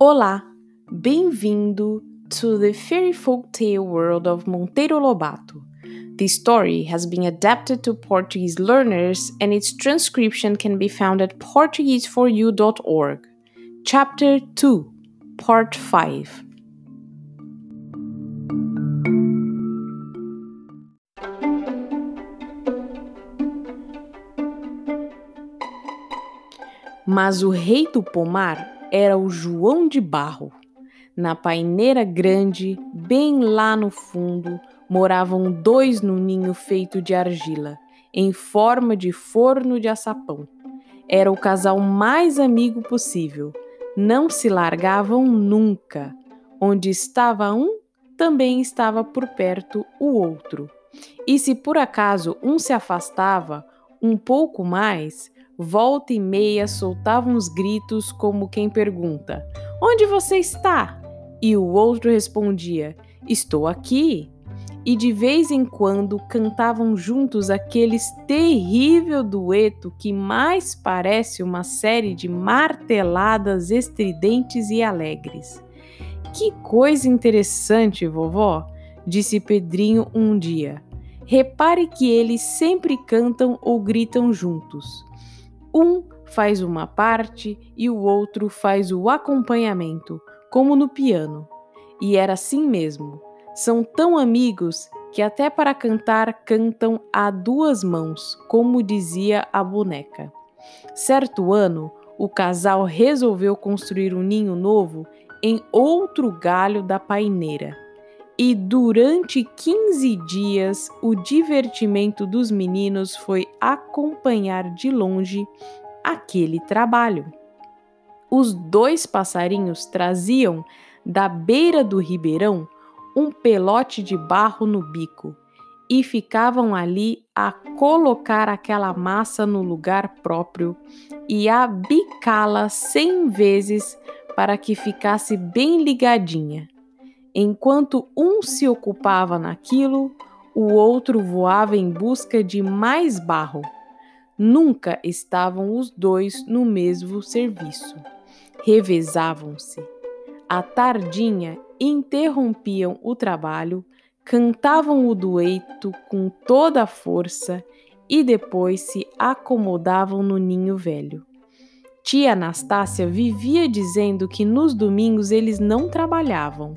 Olá, bem-vindo to the fairy folk tale world of Monteiro Lobato. The story has been adapted to Portuguese learners and its transcription can be found at portugueseforyou.org. Chapter 2, Part 5. Mas o rei do pomar era o João de Barro. Na paineira grande, bem lá no fundo, moravam dois no ninho feito de argila, em forma de forno de açapão. Era o casal mais amigo possível. Não se largavam nunca. Onde estava um, também estava por perto o outro. E se por acaso um se afastava um pouco mais, volta e meia soltava uns gritos como quem pergunta: Onde você está? E o outro respondia: Estou aqui. E de vez em quando cantavam juntos aqueles terrível dueto que mais parece uma série de marteladas estridentes e alegres. Que coisa interessante, vovó, disse Pedrinho um dia. Repare que eles sempre cantam ou gritam juntos. Um faz uma parte e o outro faz o acompanhamento, como no piano. E era assim mesmo. São tão amigos que até para cantar cantam a duas mãos, como dizia a boneca. Certo ano, o casal resolveu construir um ninho novo em outro galho da paineira. E durante 15 dias, o divertimento dos meninos foi acompanhar de longe aquele trabalho. Os dois passarinhos traziam da beira do ribeirão um pelote de barro no bico e ficavam ali a colocar aquela massa no lugar próprio e a bicá-la cem vezes para que ficasse bem ligadinha. Enquanto um se ocupava naquilo, o outro voava em busca de mais barro. Nunca estavam os dois no mesmo serviço. Revezavam-se. À tardinha, interrompiam o trabalho, cantavam o dueto com toda a força e depois se acomodavam no ninho velho. Tia Anastácia vivia dizendo que nos domingos eles não trabalhavam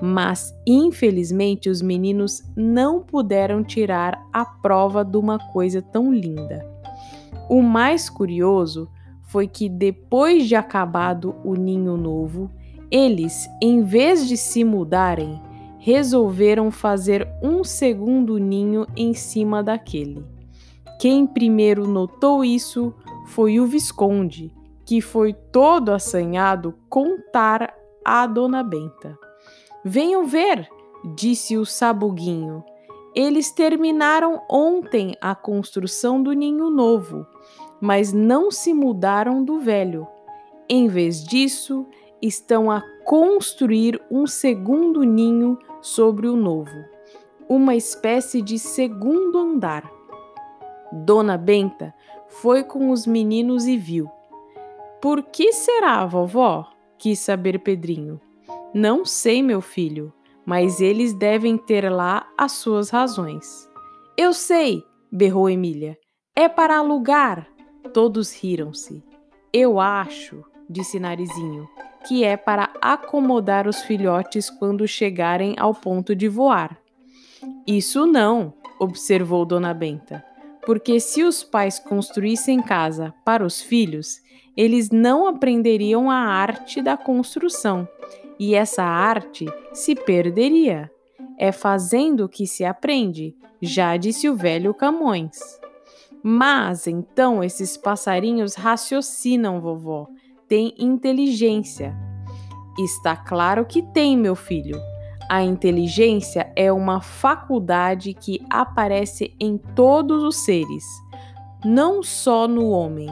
mas infelizmente os meninos não puderam tirar a prova de uma coisa tão linda. O mais curioso foi que depois de acabado o ninho novo, eles, em vez de se mudarem, resolveram fazer um segundo ninho em cima daquele. Quem primeiro notou isso foi o Visconde, que foi todo assanhado contar a Dona Benta. Venham ver, disse o sabuguinho. Eles terminaram ontem a construção do ninho novo, mas não se mudaram do velho. Em vez disso, estão a construir um segundo ninho sobre o novo, uma espécie de segundo andar. Dona Benta foi com os meninos e viu. Por que será, vovó? quis saber Pedrinho. Não sei, meu filho, mas eles devem ter lá as suas razões. Eu sei, berrou Emília. É para alugar. Todos riram-se. Eu acho, disse Narizinho, que é para acomodar os filhotes quando chegarem ao ponto de voar. Isso não, observou Dona Benta, porque se os pais construíssem casa para os filhos, eles não aprenderiam a arte da construção e essa arte se perderia. É fazendo que se aprende, já disse o velho Camões. Mas então esses passarinhos raciocinam, vovó, têm inteligência. Está claro que tem, meu filho. A inteligência é uma faculdade que aparece em todos os seres, não só no homem.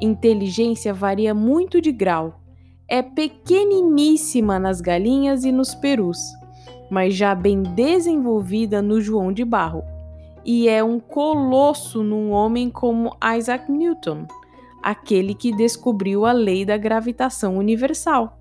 Inteligência varia muito de grau, é pequeniníssima nas galinhas e nos perus, mas já bem desenvolvida no João de Barro. e é um colosso num homem como Isaac Newton, aquele que descobriu a lei da gravitação universal.